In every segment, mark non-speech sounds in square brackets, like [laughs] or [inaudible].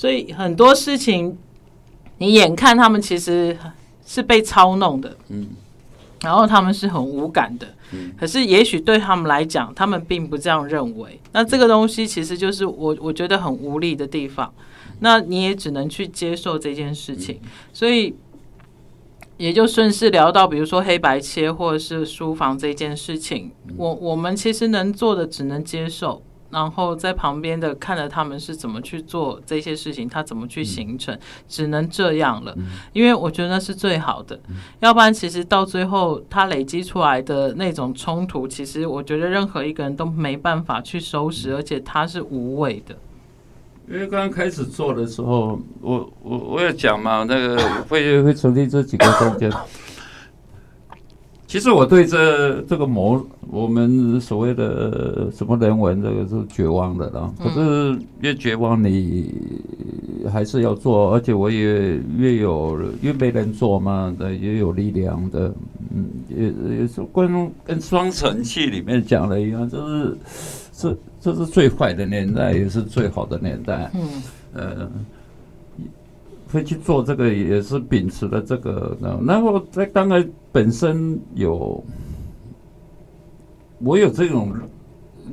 所以很多事情，你眼看他们其实是被操弄的，嗯，然后他们是很无感的，嗯，可是也许对他们来讲，他们并不这样认为。那这个东西其实就是我我觉得很无力的地方。那你也只能去接受这件事情，所以也就顺势聊到，比如说黑白切或者是书房这件事情，我我们其实能做的只能接受。然后在旁边的看着他们是怎么去做这些事情，他怎么去形成，只能这样了。因为我觉得那是最好的，要不然其实到最后他累积出来的那种冲突，其实我觉得任何一个人都没办法去收拾，而且他是无谓的。因为刚刚开始做的时候，我我我有讲嘛，那个会会成立这几个空间。[laughs] 其实我对这这个模，我们所谓的什么人文，这个是绝望的了。可是越绝望，你还是要做，而且我也越有越没人做嘛，的也有力量的。嗯，也也是跟跟双城记里面讲的一样，就是这这是最坏的年代，也是最好的年代。嗯，呃。会去做这个，也是秉持了这个。然后在当然本身有，我有这种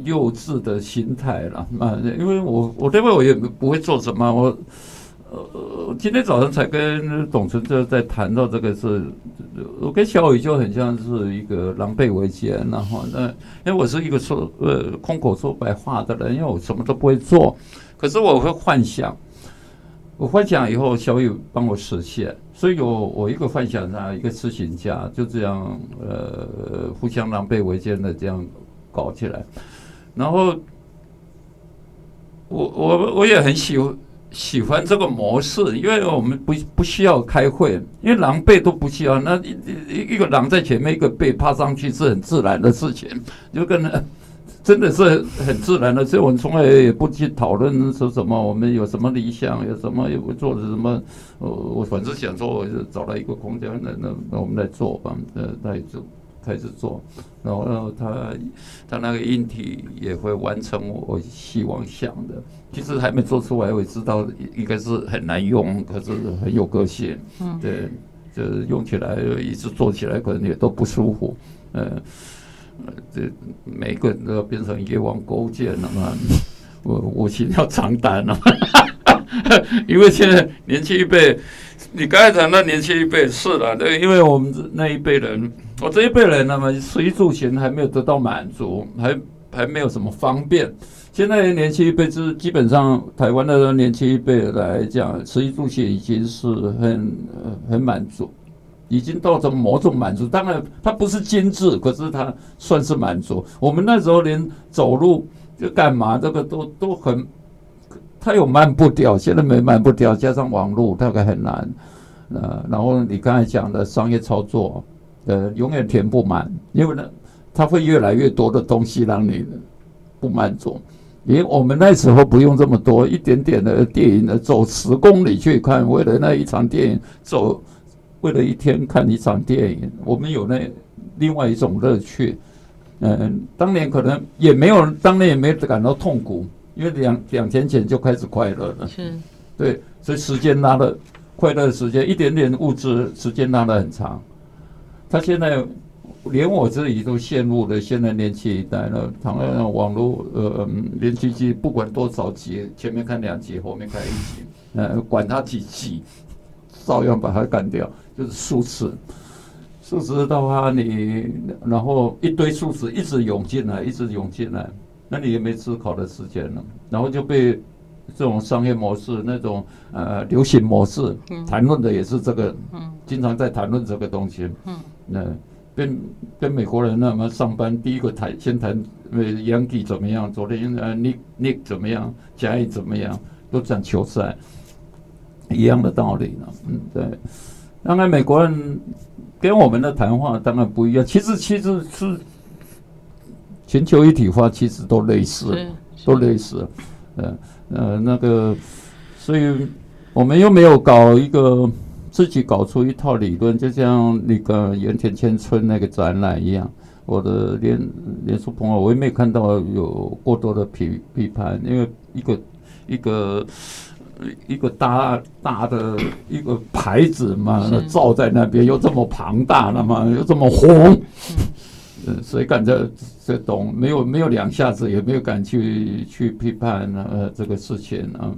幼稚的心态了啊，因为我我认为我也不会做什么。我呃，今天早上才跟董存哲在谈到这个事，我跟小雨就很像是一个狼狈为奸，然后那因为我是一个说呃空口说白话的人，因为我什么都不会做，可是我会幻想。我幻想以后小雨帮我实现，所以有我一个幻想啊，一个痴情家就这样呃互相狼狈为奸的这样搞起来，然后我我我也很喜喜欢这个模式，因为我们不不需要开会，因为狼狈都不需要，那一一个狼在前面，一个狈趴上去是很自然的事情，就跟。真的是很自然的，所以我们从来也不去讨论说什么，我们有什么理想，有什么有做的什么。呃，我反正想说，我就找了一个空间，那那那我们来做吧。呃，那也就开始做，然后他他那个硬体也会完成我希望想的。其实还没做出来，我也知道应该是很难用，可是很有个性。嗯，对，就是用起来一直做起来可能也都不舒服。嗯。这每个人都要变成野王勾践了嘛？我我心要长胆了，[laughs] 因为现在年轻一辈，你刚才讲那年轻一辈是了，对，因为我们那一辈人，我这一辈人那么食衣住行还没有得到满足，还还没有什么方便。现在年轻一辈是基本上台湾的年轻一辈来讲，食衣住行已经是很很满足。已经到了某种满足，当然它不是精致，可是它算是满足。我们那时候连走路就干嘛，这个都都很，它有慢步调，现在没慢步调，加上网络大概很难。呃，然后你刚才讲的商业操作，呃，永远填不满，因为呢，它会越来越多的东西让你不满足。因为我们那时候不用这么多，一点点的电影的走十公里去看，为了那一场电影走。为了一天看一场电影，我们有那另外一种乐趣。嗯，当年可能也没有，当年也没感到痛苦，因为两两天前就开始快乐了。是，对，所以时间拉的快乐的时间，一点点物质时间拉的很长。他现在连我自己都陷入了现在年轻一代了，倘若网络呃连续剧不管多少集，前面看两集，后面看一集，呃，管他几集，照样把它干掉。就是数字。数字的话，你然后一堆数字一直涌进来，一直涌进来，那你也没思考的时间了，然后就被这种商业模式、那种呃流行模式谈论的也是这个，经常在谈论这个东西，嗯，那跟跟美国人那么上班，第一个谈先谈呃 Yankee 怎么样，昨天呃 Nick Nick 怎么样，甲乙怎么样，都讲球赛，一样的道理呢，嗯，对。当然，美国人跟我们的谈话当然不一样。其实，其实是全球一体化，其实都类似，都类似。呃呃，那个，所以我们又没有搞一个自己搞出一套理论，就像那个盐田千春那个展览一样。我的连连书朋友，我也没看到有过多的批批判，因为一个一个。一个大大的一个牌子嘛，罩在那边又这么庞大，那么又这么红，嗯，[laughs] 谁敢这这懂？没有没有两下子，也没有敢去去批判呃这个事情啊。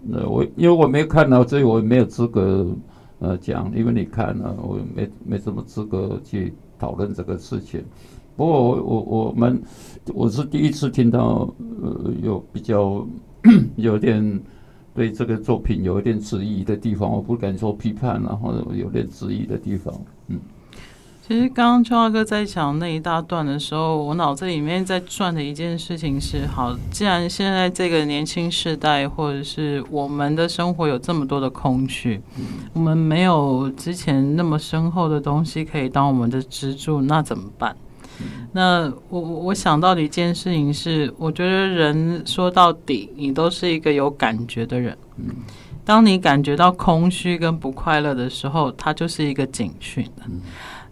那我因为我没有看到，所以我没有资格呃讲，因为你看了，我没没什么资格去讨论这个事情。不过我我我们我是第一次听到呃有比较 [coughs] 有点对这个作品有一点质疑的地方，我不敢说批判，然后有点质疑的地方，嗯。其实刚刚秋华哥在讲那一大段的时候，我脑子里面在转的一件事情是：好，既然现在这个年轻世代或者是我们的生活有这么多的空虚，我们没有之前那么深厚的东西可以当我们的支柱，那怎么办？那我我想到的一件事情是，我觉得人说到底，你都是一个有感觉的人。当你感觉到空虚跟不快乐的时候，它就是一个警讯。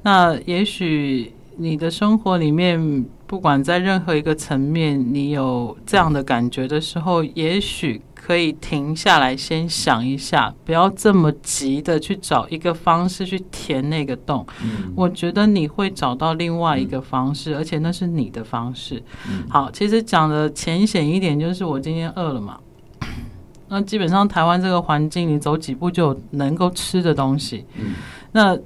那也许你的生活里面，不管在任何一个层面，你有这样的感觉的时候，也许。可以停下来，先想一下，不要这么急的去找一个方式去填那个洞。嗯，我觉得你会找到另外一个方式，嗯，而且那是你的方式。嗯，好，其实讲的浅显一点，就是我今天饿了嘛。那基本上台湾这个环境，你走几步就有能够吃的东西。嗯，那。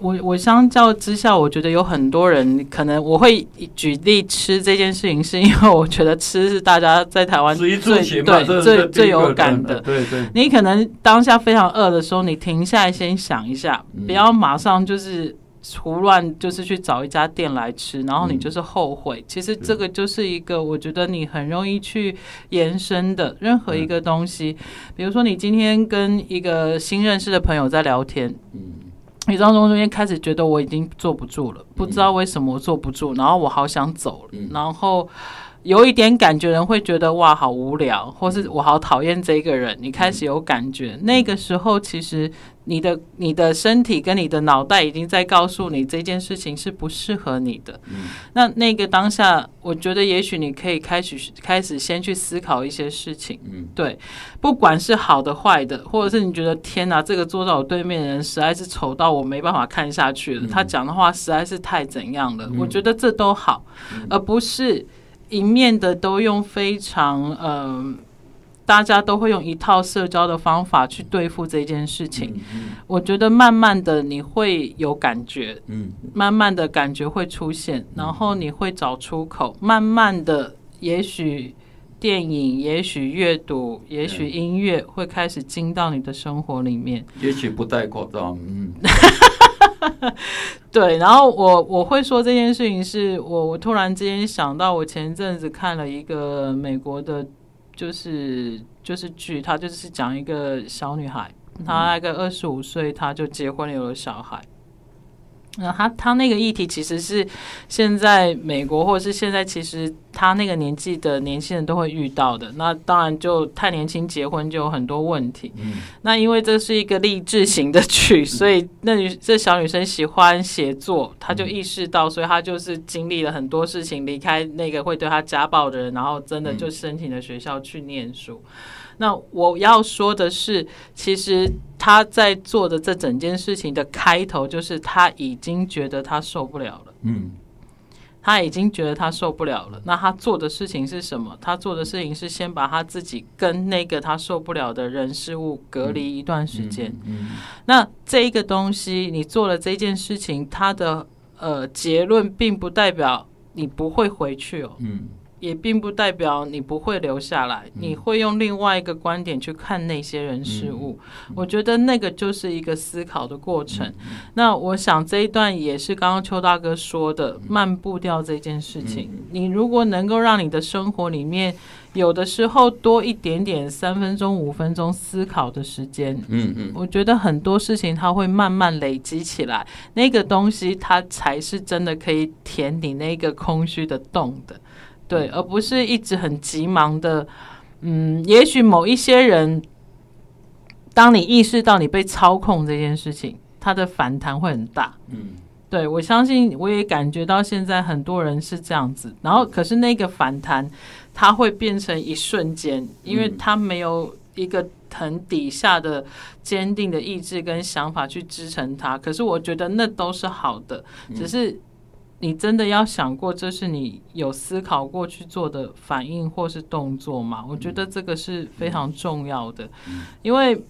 我我相较之下，我觉得有很多人可能我会举例吃这件事情，是因为我觉得吃是大家在台湾最对最最有感的。对对，你可能当下非常饿的时候，你停下来先想一下，不要马上就是胡乱就是去找一家店来吃，然后你就是后悔。其实这个就是一个我觉得你很容易去延伸的任何一个东西，比如说你今天跟一个新认识的朋友在聊天，嗯。你当中中间开始觉得我已经坐不住了，不知道为什么我坐不住，然后我好想走了，然后有一点感觉，人会觉得哇好无聊，或是我好讨厌这个人。你开始有感觉，那个时候其实。你的你的身体跟你的脑袋已经在告诉你这件事情是不适合你的。嗯。那那个当下，我觉得也许你可以开始开始先去思考一些事情。嗯。对，不管是好的坏的，或者是你觉得天哪，这个坐在我对面的人实在是丑到我没办法看下去了，嗯。他讲的话实在是太怎样了。嗯。我觉得这都好，嗯，而不是一面的都用非常嗯。呃大家都会用一套社交的方法去对付这件事情。嗯嗯、我觉得慢慢的你会有感觉，嗯，慢慢的感觉会出现，嗯、然后你会找出口。慢慢的，也许电影，也许阅读，也许音乐会开始进到你的生活里面。也许不戴口罩，嗯，[laughs] [laughs] [laughs] 对。然后我我会说这件事情是我我突然之间想到，我前阵子看了一个美国的。就是就是剧，他就是讲一个小女孩，她大概二十五岁，她就结婚了，有了小孩。那他他那个议题其实是现在美国或者是现在其实他那个年纪的年轻人都会遇到的。那当然就太年轻结婚就有很多问题。嗯。那因为这是一个励志型的剧，所以那女这小女生喜欢写作，她就意识到，所以她就是经历了很多事情，离开那个会对她家暴的人，然后真的就申请了学校去念书。那我要说的是，其实他在做的这整件事情的开头，就是他已经觉得他受不了了。嗯，他已经觉得他受不了了。那他做的事情是什么？他做的事情是先把他自己跟那个他受不了的人事物隔离一段时间。嗯，那这一个东西，你做了这件事情，他的呃结论并不代表你不会回去哦。嗯。也并不代表你不会留下来，你会用另外一个观点去看那些人事物。我觉得那个就是一个思考的过程。那我想这一段也是刚刚邱大哥说的慢步调这件事情。你如果能够让你的生活里面有的时候多一点点三分钟、五分钟思考的时间，嗯嗯，我觉得很多事情它会慢慢累积起来，那个东西它才是真的可以填你那个空虚的洞的。对，而不是一直很急忙的，嗯，也许某一些人，当你意识到你被操控这件事情，他的反弹会很大。嗯，对，我相信，我也感觉到现在很多人是这样子，然后可是那个反弹，它会变成一瞬间，因为他没有一个很底下的坚定的意志跟想法去支撑他。可是我觉得那都是好的，只是你真的要想过，这是你有思考过去做的反应或是动作吗？我觉得这个是非常重要的，因为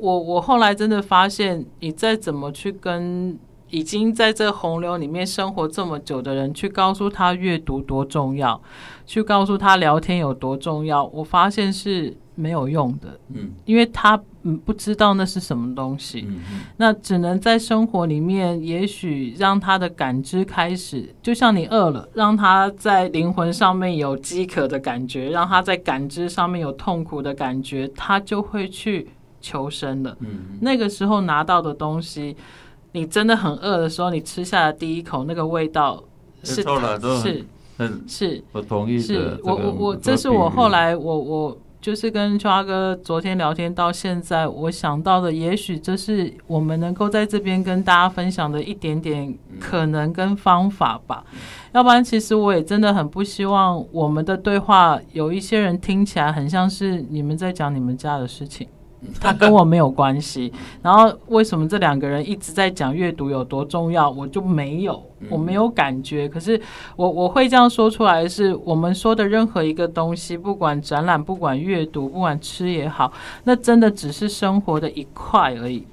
我我后来真的发现，你再怎么去跟。已经在这洪流里面生活这么久的人，去告诉他阅读多重要，去告诉他聊天有多重要，我发现是没有用的。嗯，因为他嗯不知道那是什么东西。那只能在生活里面，也许让他的感知开始，就像你饿了，让他在灵魂上面有饥渴的感觉，让他在感知上面有痛苦的感觉，他就会去求生了。嗯，那个时候拿到的东西。你真的很饿的时候，你吃下的第一口那个味道是是是，我同意。是我我我，这是我后来我我就是跟秋阿哥昨天聊天到现在，我想到的，也许这是我们能够在这边跟大家分享的一点点可能跟方法吧。要不然，其实我也真的很不希望我们的对话有一些人听起来很像是你们在讲你们家的事情。[laughs] 他跟我没有关系，然后为什么这两个人一直在讲阅读有多重要，我就没有，我没有感觉。可是我我会这样说出来，是我们说的任何一个东西，不管展览，不管阅读，不管吃也好，那真的只是生活的一块而已。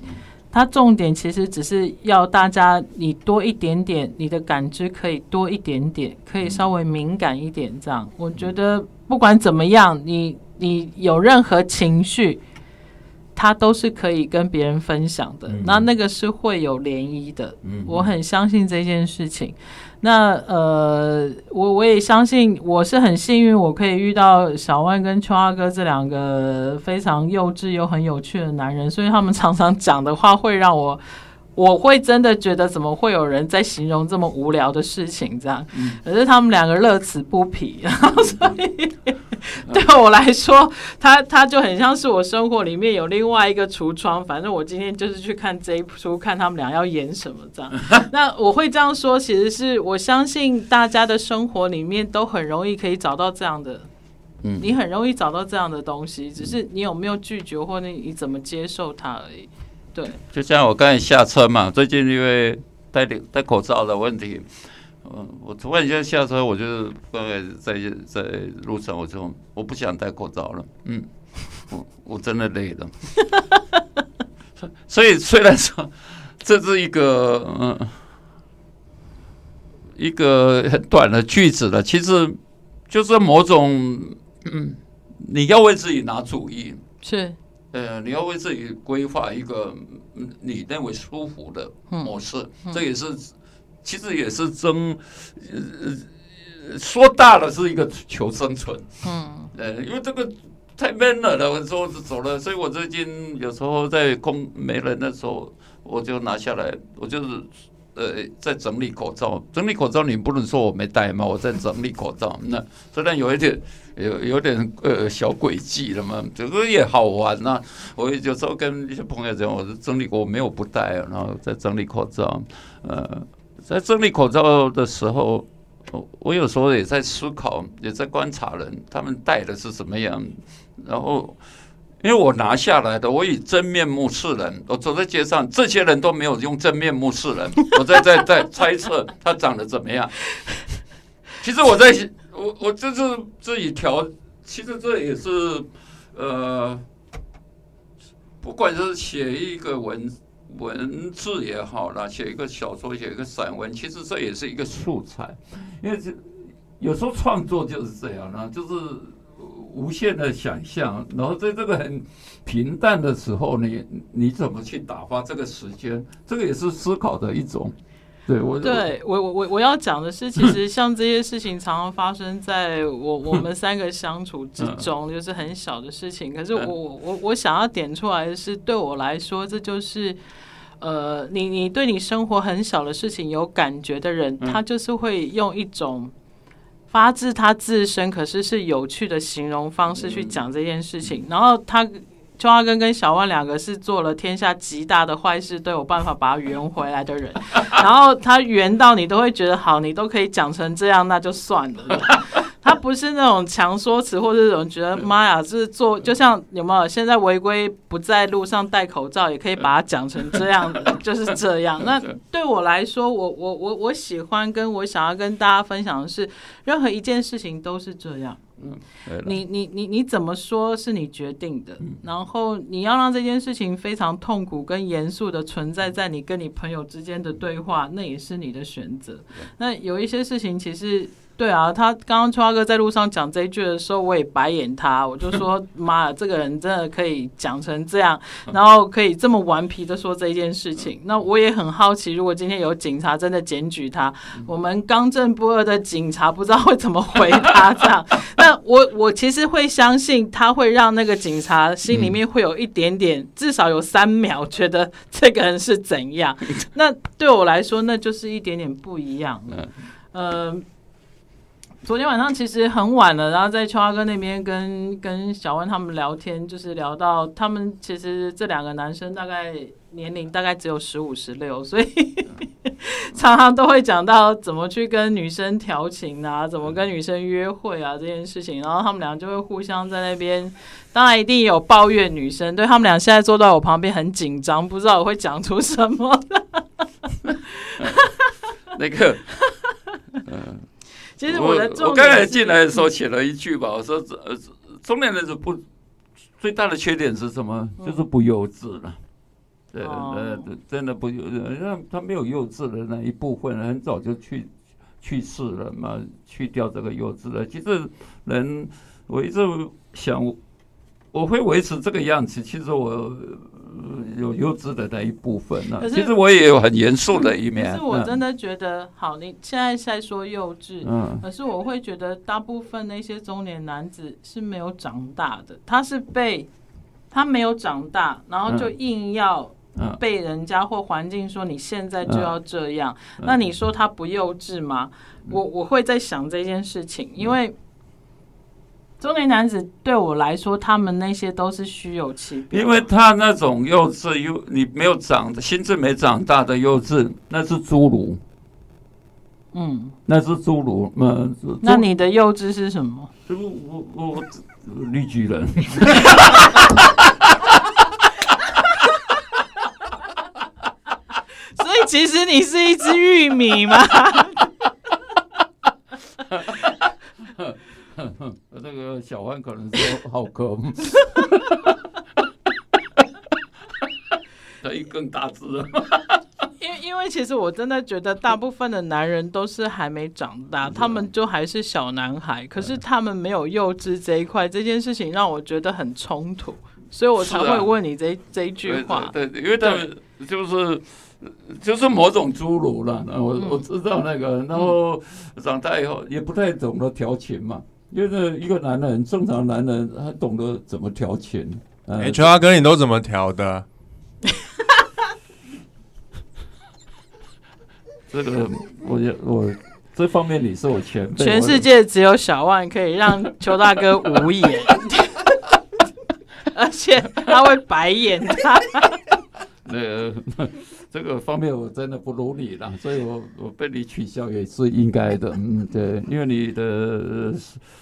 它重点其实只是要大家你多一点点，你的感知可以多一点点，可以稍微敏感一点。这样，我觉得不管怎么样，你你有任何情绪。他都是可以跟别人分享的，嗯、那那个是会有涟漪的。嗯、我很相信这件事情。那呃，我我也相信，我是很幸运，我可以遇到小万跟秋阿哥这两个非常幼稚又很有趣的男人，所以他们常常讲的话会让我。[laughs] 我会真的觉得，怎么会有人在形容这么无聊的事情这样？可是他们两个乐此不疲，然 [laughs] 后所以 [laughs] 对我来说，他他就很像是我生活里面有另外一个橱窗。反正我今天就是去看这一出，看他们俩要演什么这样。[laughs] 那我会这样说，其实是我相信大家的生活里面都很容易可以找到这样的，嗯你很容易找到这样的东西，只是你有没有拒绝，或者你怎么接受它而已。对，就像我刚才下车嘛，最近因为戴戴口罩的问题，嗯，我突然间下车，我就大概在在路上，我就我不想戴口罩了，嗯，[laughs] 我我真的累了，[laughs] 所以 [laughs] 虽然说这是一个嗯一个很短的句子了，其实就是某种嗯，你要为自己拿主意。是。呃，你要为自己规划一个你认为舒服的模式，嗯嗯、这也是其实也是争，呃，说大了是一个求生存，嗯，呃，因为这个太闷了的，我说走了，所以我最近有时候在空没人的时候，我就拿下来，我就是。呃，在整理口罩，整理口罩，你不能说我没戴嘛？我在整理口罩，那虽然有一点有有点呃小诡计了嘛，这个也好玩呐、啊。我有时候跟一些朋友讲，我是整理过，我没有不戴，然后在整理口罩。呃，在整理口罩的时候，我有时候也在思考，也在观察人，他们戴的是什么样，然后。因为我拿下来的，我以真面目示人。我走在街上，这些人都没有用真面目示人。[laughs] 我在在在猜测他长得怎么样。其实我在，我我就是自己调。其实这也是，呃，不管是写一个文文字也好啦，写一个小说，写一个散文，其实这也是一个素材。因为这有时候创作就是这样啦，就是。无限的想象，然后在这个很平淡的时候，你你怎么去打发这个时间？这个也是思考的一种。对我，对我我我我要讲的是，其实 [laughs] 像这些事情常常发生在我我们三个相处之中，就是很小的事情。可是我我我我想要点出来的是，对我来说，这就是呃，你你对你生活很小的事情有感觉的人，他就是会用一种。发自他自身，可是是有趣的形容方式去讲这件事情。然后他邱阿根跟小万两个是做了天下极大的坏事，都有办法把他圆回来的人。然后他圆到你都会觉得好，你都可以讲成这样，那就算了。[laughs] 他不不是那种强说辞，或者这种觉得妈呀，就是做，就像有没有？现在违规不在路上戴口罩，也可以把它讲成这样，就是这样。[laughs] 那对我来说，我我我我喜欢跟我想要跟大家分享的是，任何一件事情都是这样。嗯，你你你你怎么说是你决定的，然后你要让这件事情非常痛苦跟严肃的存在在你跟你朋友之间的对话，那也是你的选择。那有一些事情其实。对啊，他刚刚春花哥在路上讲这一句的时候，我也白眼他，我就说 [laughs] 妈呀，这个人真的可以讲成这样，然后可以这么顽皮的说这件事情。那我也很好奇，如果今天有警察真的检举他，我们刚正不阿的警察不知道会怎么回他这样。[laughs] 那我我其实会相信他会让那个警察心里面会有一点点，至少有三秒觉得这个人是怎样。[laughs] 那对我来说，那就是一点点不一样了。嗯。昨天晚上其实很晚了，然后在秋华哥那边跟跟小温他们聊天，就是聊到他们其实这两个男生大概年龄大概只有十五十六，所以 [laughs] 常常都会讲到怎么去跟女生调情啊，怎么跟女生约会啊这件事情，然后他们俩就会互相在那边，当然一定有抱怨女生，对他们俩现在坐在我旁边很紧张，不知道我会讲出什么。[laughs] 那个，[laughs] 嗯。其实我的我刚才进来的时候写了一句吧，我说呃，中年人是不最大的缺点是什么？就是不幼稚了。对，呃，真的不幼稚，让他没有幼稚的那一部分，很早就去去世了嘛，去掉这个幼稚了。其实人，我一直想，我会维持这个样子。其实我。有幼稚的那一部分呢、啊，其实我也有很严肃的一面。可是我真的觉得，嗯、好，你现在在说幼稚，嗯，可是我会觉得大部分那些中年男子是没有长大的，他是被他没有长大，然后就硬要被人家或环境说你现在就要这样，那你说他不幼稚吗？我我会在想这件事情，因为。中年男子对我来说，他们那些都是虚有其表。因为他那种幼稚，幼你没有长，心智没长大的幼稚，那是侏儒。嗯，那是侏儒。嗯，那你的幼稚是什么？我我我绿巨人。所以其实你是一只玉米吗？[laughs] 那个小欢可能说好可，他一更大只了。[laughs] 因为因为其实我真的觉得大部分的男人都是还没长大，他们就还是小男孩，可是他们没有幼稚这一块，这件事情让我觉得很冲突，所以我才会问你这这一句话。对，对，因为他们就是就是某种侏儒了。我我知道那个，然后长大以后也不太懂得调情嘛。因为一个男人，正常男人，他懂得怎么调情。哎、欸，秋华哥，你都怎么调的？[laughs] 这个，我我这方面你是我前辈。全世界只有小万可以让邱大哥无言，[laughs] 而且他会白眼他。[laughs] 那个。这个方面我真的不如你了，所以我我被你取消也是应该的，[laughs] 嗯，对，因为你的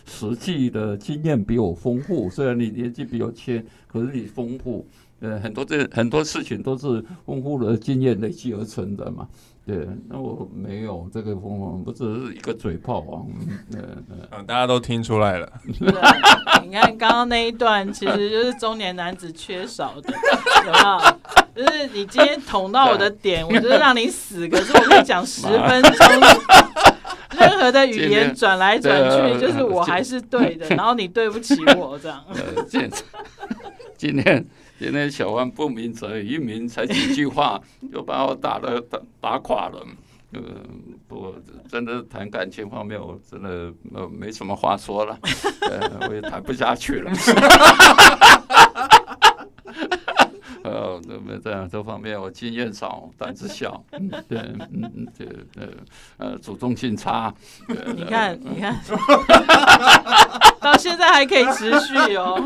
实际的经验比我丰富，虽然你年纪比我轻，可是你丰富，呃，很多这很多事情都是丰富的经验累积而成的嘛。对，那我没有这个风风，不只是一个嘴炮王。嗯嗯，大家都听出来了。你看刚刚那一段，其实就是中年男子缺少的，有没有？就是你今天捅到我的点，我就是让你死。可是我跟你讲十分钟，任何的语言转来转去，就是我还是对的，然后你对不起我这样。[laughs] 今天。今天小万不鸣则已，一鸣才几句话就把我打了打垮了。呃，不，真的谈感情方面，我真的呃没什么话说了，我也谈不下去了。[laughs] 呃，没这样，这方面我经验少，胆子小。[laughs] 嗯，对，嗯嗯，对，呃，呃，主动性差。你看，你看，[laughs] 到现在还可以持续哦。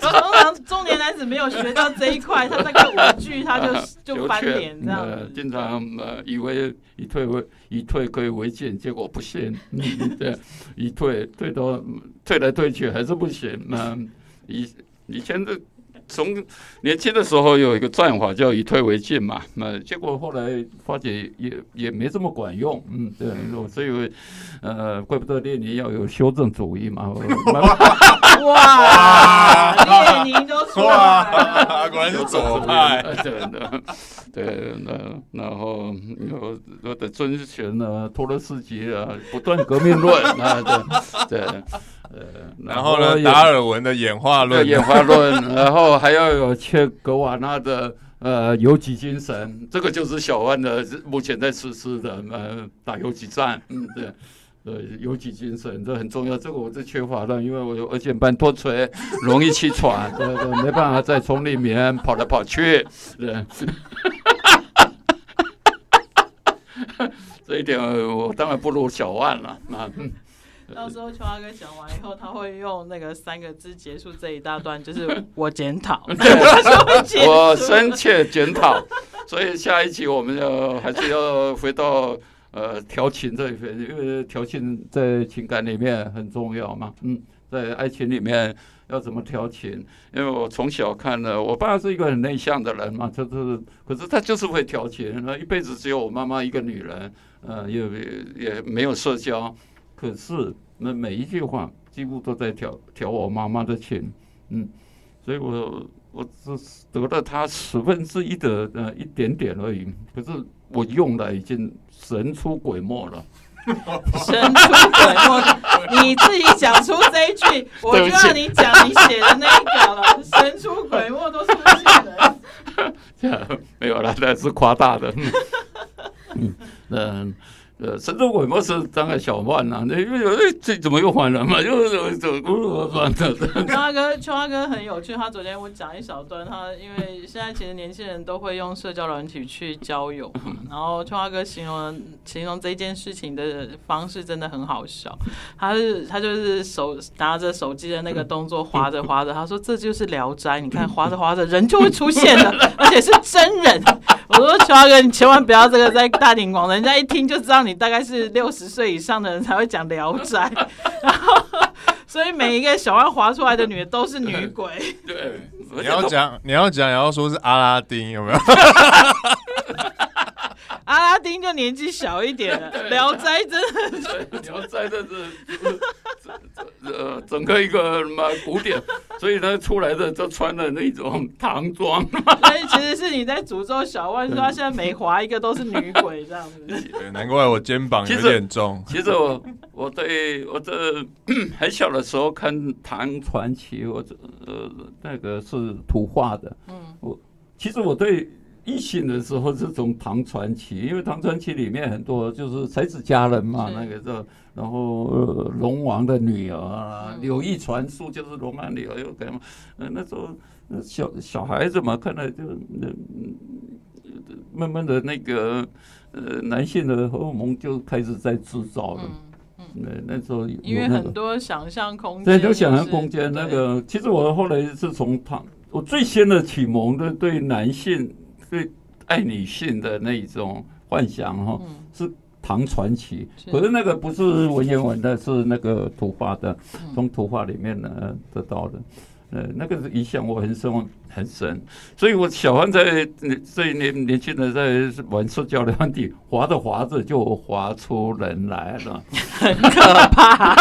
通常中年男子没有学到这一块，他大概五句他就就翻脸这样、呃。经常呃以为以退为以退可以为进，结果不行。[laughs] 对，以退退到退来退去还是不行。那以以前的。从年轻的时候有一个战法叫以退为进嘛，那结果后来发觉也也没这么管用，嗯，对，所以呃，怪不得列宁要有修正主义嘛。[laughs] 哇，[laughs] 列宁都出来了，果然是左派，[laughs] 对的，对，那然后有有的遵循了托洛斯基啊，不断革命论啊，对对。呃，然后呢，达尔文的演化论，演化论，[laughs] 然后还要有切格瓦纳的呃游击精神，这个就是小万的目前在实施的呃打游击战，嗯，对，呃游击精神这很重要，这个我是缺乏的，因为我有二尖瓣脱垂，容易气喘，对对，没办法在丛林里面跑来跑去，对，[laughs] 这一点我当然不如小万了，啊。到时候秋华哥讲完以后，他会用那个三个字结束这一大段，就是我检讨。[laughs] 我深切检讨。所以下一期我们要还是要回到呃调情这一边，因为调情在情感里面很重要嘛。嗯，在爱情里面要怎么调情？因为我从小看了，我爸是一个很内向的人嘛，就是可是他就是会调情。那一辈子只有我妈妈一个女人，呃，也也没有社交。可是，那每一句话几乎都在挑挑我妈妈的情，嗯，所以我我只得了他十分之一的呃一点点而已。可是我用的已经神出鬼没了，[laughs] 神出鬼没，你自己讲出这一句，[laughs] 我就让你讲你写的那一个了。神出鬼没都出现了，[laughs] 这样没有了，那是夸大的，嗯嗯。呃，神州鬼没是当个小贩呐，那因为这怎么又换人嘛？[laughs] 又又怎么换的？[laughs] 秋花哥，秋花哥很有趣。他昨天我讲一小段，他因为现在其实年轻人都会用社交软体去交友嘛，然后秋花哥形容形容这件事情的方式真的很好笑。他是他就是手拿着手机的那个动作划着划着，他说这就是聊斋，你看划着划着人就会出现了，[laughs] 而且是真人。我说秋华哥，你千万不要这个在大庭广众，人家一听就知道你。大概是六十岁以上的人才会讲《聊斋》，然后所以每一个小万划出来的女的都是女鬼。对，你要讲，你要讲，然后说是阿拉丁，有没有？[laughs] 阿拉丁就年纪小一点了，[laughs]《聊斋》真的，《聊斋》真是呃整个一个什么古典，所以他出来的就穿的那种唐装。所 [laughs] 以其实是你在诅咒小万，说他现在每划一个都是女鬼这样子。[laughs] 对，难怪我肩膀有点重。其实，其实我我对我这 [coughs] 很小的时候看唐传奇，我这呃那个是图画的。嗯，我其实我对。异性的时候是从唐传奇，因为唐传奇里面很多就是才子佳人嘛，那个时候，然后龙王的女儿啊，柳毅传书就是龙王女儿又干嘛？呃，那时候小小孩子嘛，看来就那慢慢的那个呃男性的荷尔蒙就开始在制造了。那那时候因为很多想象空间，对，就想象空间那个。其实我后来是从唐，我最先的启蒙的对男性。对爱女性的那种幻想哈，是唐传奇，可是那个不是文言文的，是那个图画的，从图画里面呢得到的，呃，那个影响我很深很深，所以我小孩在这一年年轻人在玩社交软体，滑着滑着就滑出人来了，很可怕，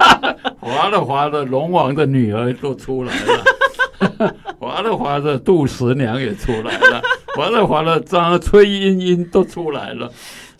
[laughs] 滑着滑着龙王的女儿都出来了，[laughs] 滑着滑着杜十娘也出来了。完了完了，张崔莺莺都出来了。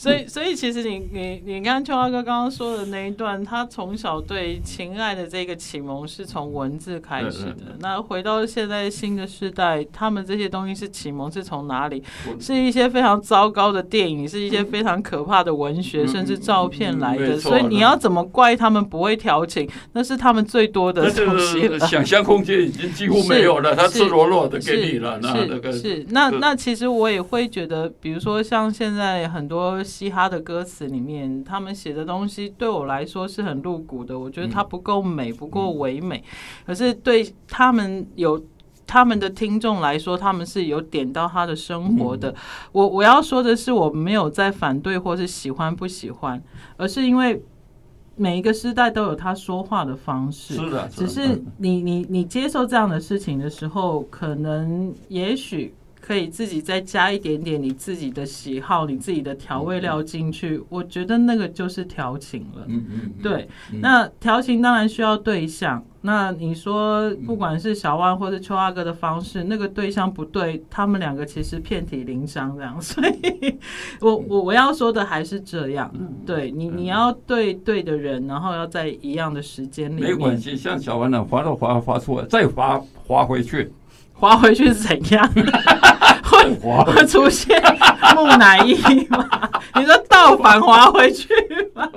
所以，所以其实你你你刚刚秋华哥刚刚说的那一段，他从小对情爱的这个启蒙是从文字开始的。那回到现在新的时代，他们这些东西是启蒙是从哪里？是一些非常糟糕的电影，是一些非常可怕的文学，甚至照片来的。所以你要怎么怪他们不会调情？那是他们最多的东西了。想象空间已经几乎没有了，他赤裸裸的给你了。那那个是那那其实我也会觉得，比如说像现在很多。嘻哈的歌词里面，他们写的东西对我来说是很露骨的。我觉得它不够美，不够唯美。可是对他们有他们的听众来说，他们是有点到他的生活的。我我要说的是，我没有在反对或是喜欢不喜欢，而是因为每一个时代都有他说话的方式。是的，只是你你你接受这样的事情的时候，可能也许。可以自己再加一点点你自己的喜好，你自己的调味料进去，我觉得那个就是调情了。嗯嗯，对。那调情当然需要对象。那你说，不管是小万或是邱阿哥的方式，那个对象不对，他们两个其实遍体鳞伤这样。所以我我我要说的还是这样。对你，你要对对的人，然后要在一样的时间里。没关系，像小万呢，划都滑滑出来，再划划回去。滑回去是怎样？[laughs] 会会出现木乃伊吗？[laughs] 你说倒反滑回去吗？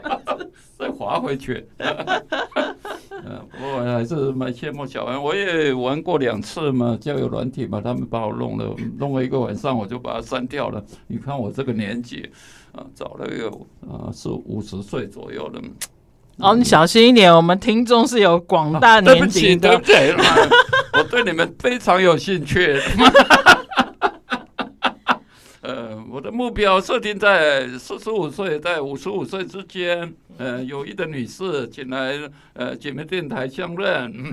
再滑回去。嗯，[laughs] 我还是蛮羡慕小安。我也玩过两次嘛，交友软体嘛，他们把我弄了，弄了一个晚上，我就把它删掉了。你看我这个年纪啊，找了一个啊，是五十岁左右的。哦，你小心一点，我们听众是有广大 [laughs] 年纪的。对不起，对不起，我对你们非常有兴趣。[laughs] 呃，我的目标设定在四十五岁，在五十五岁之间。呃，有意的女士，请来呃姐妹电台相认。[laughs]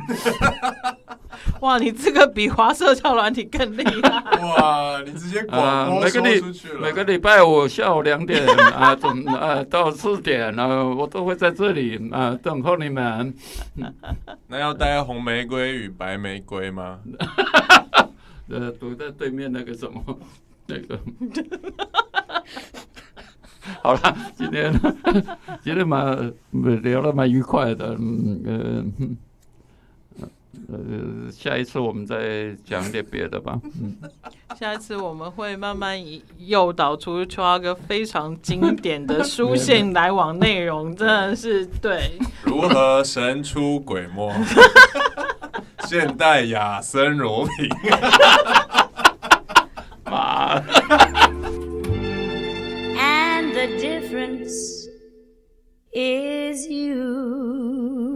[laughs] 哇，你这个比华社交软体更厉害！[laughs] 哇，你直接广播说出去了。每个礼拜五下午两点啊，总啊到四点啊，我都会在这里啊等候你们。那要带红玫瑰与白玫瑰吗？呃，堵在对面那个什么那个。[laughs] 好了，今天今天蛮聊得蛮愉快的，嗯呃 [laughs] 呃，下一次我们再讲点别的吧。嗯，下一次我们会慢慢诱导出邱阿哥非常经典的书信来往内容，真的是对。如何神出鬼没？[laughs] 现代雅森罗平。妈。The difference is you.